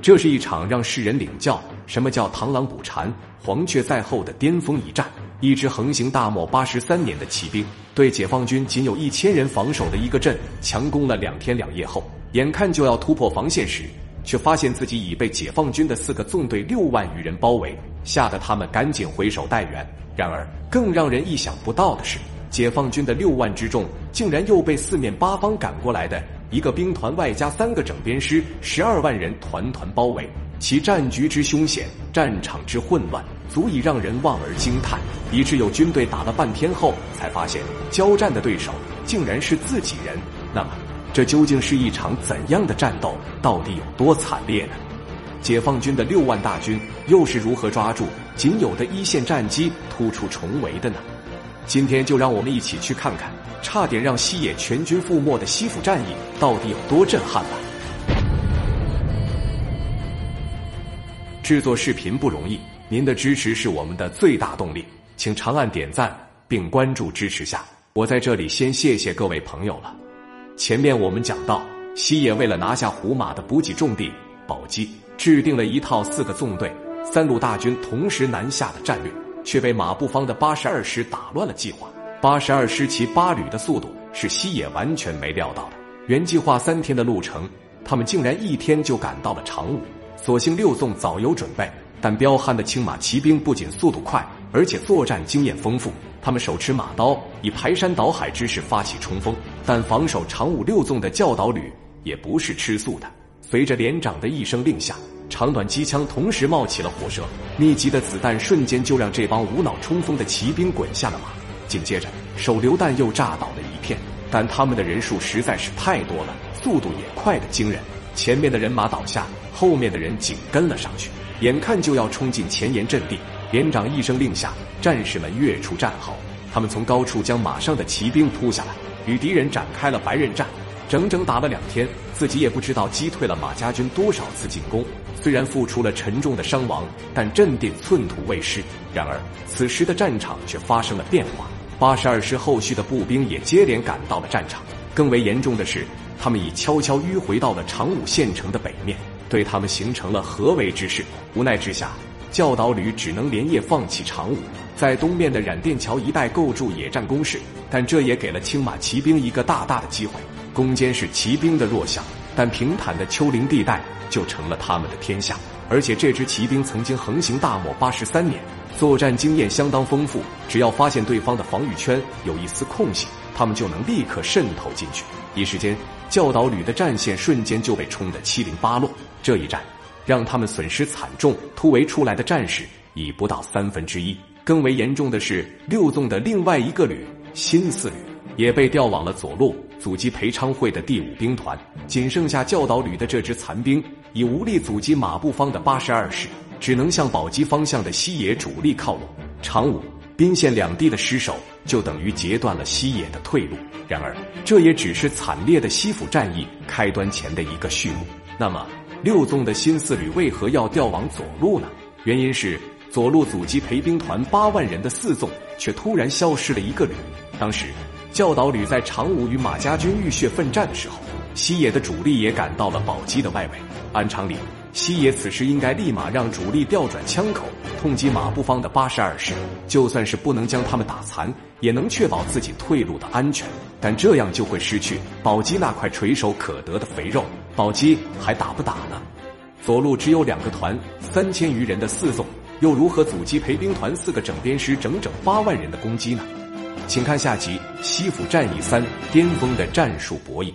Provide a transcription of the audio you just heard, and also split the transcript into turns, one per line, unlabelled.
这是一场让世人领教什么叫螳螂捕蝉，黄雀在后的巅峰一战。一支横行大漠八十三年的骑兵，对解放军仅有一千人防守的一个镇强攻了两天两夜后，眼看就要突破防线时，却发现自己已被解放军的四个纵队六万余人包围，吓得他们赶紧回手待援。然而，更让人意想不到的是，解放军的六万之众竟然又被四面八方赶过来的一个兵团外加三个整编师十二万人团团包围。其战局之凶险，战场之混乱，足以让人望而惊叹。以致有军队打了半天后，才发现交战的对手竟然是自己人。那么，这究竟是一场怎样的战斗？到底有多惨烈呢？解放军的六万大军又是如何抓住仅有的一线战机，突出重围的呢？今天就让我们一起去看看，差点让西野全军覆没的西府战役到底有多震撼吧。制作视频不容易，您的支持是我们的最大动力，请长按点赞并关注支持下。我在这里先谢谢各位朋友了。前面我们讲到，西野为了拿下胡马的补给重地宝鸡，制定了一套四个纵队、三路大军同时南下的战略，却被马步芳的八十二师打乱了计划。八十二师骑八旅的速度是西野完全没料到的，原计划三天的路程，他们竟然一天就赶到了长武。所幸六纵早有准备，但彪悍的青马骑兵不仅速度快，而且作战经验丰富。他们手持马刀，以排山倒海之势发起冲锋。但防守长武六纵的教导旅也不是吃素的。随着连长的一声令下，长短机枪同时冒起了火舌，密集的子弹瞬间就让这帮无脑冲锋的骑兵滚下了马。紧接着，手榴弹又炸倒了一片。但他们的人数实在是太多了，速度也快得惊人。前面的人马倒下。后面的人紧跟了上去，眼看就要冲进前沿阵地。连长一声令下，战士们跃出战壕，他们从高处将马上的骑兵扑下来，与敌人展开了白刃战。整整打了两天，自己也不知道击退了马家军多少次进攻。虽然付出了沉重的伤亡，但镇定寸土未失。然而，此时的战场却发生了变化。八十二师后续的步兵也接连赶到了战场。更为严重的是，他们已悄悄迂回到了长武县城的北面。对他们形成了合围之势，无奈之下，教导旅只能连夜放弃长武，在东面的冉殿桥一带构筑野战工事。但这也给了青马骑兵一个大大的机会。攻坚是骑兵的弱项，但平坦的丘陵地带就成了他们的天下。而且这支骑兵曾经横行大漠八十三年，作战经验相当丰富。只要发现对方的防御圈有一丝空隙，他们就能立刻渗透进去。一时间，教导旅的战线瞬间就被冲得七零八落。这一战让他们损失惨重，突围出来的战士已不到三分之一。更为严重的是，六纵的另外一个旅新四旅也被调往了左路阻击裴昌会的第五兵团，仅剩下教导旅的这支残兵已无力阻击马步芳的八十二师，只能向宝鸡方向的西野主力靠拢。长武、宾县两地的失守，就等于截断了西野的退路。然而，这也只是惨烈的西府战役开端前的一个序幕。那么，六纵的新四旅为何要调往左路呢？原因是左路阻击裴兵团八万人的四纵，却突然消失了一个旅。当时教导旅在长武与马家军浴血奋战的时候，西野的主力也赶到了宝鸡的外围。按常理，西野此时应该立马让主力调转枪口，痛击马步芳的八十二师，就算是不能将他们打残，也能确保自己退路的安全。但这样就会失去宝鸡那块垂手可得的肥肉。宝鸡还打不打呢？左路只有两个团，三千余人的四纵，又如何阻击裴兵团四个整编师整整八万人的攻击呢？请看下集《西府战役三：巅峰的战术博弈》。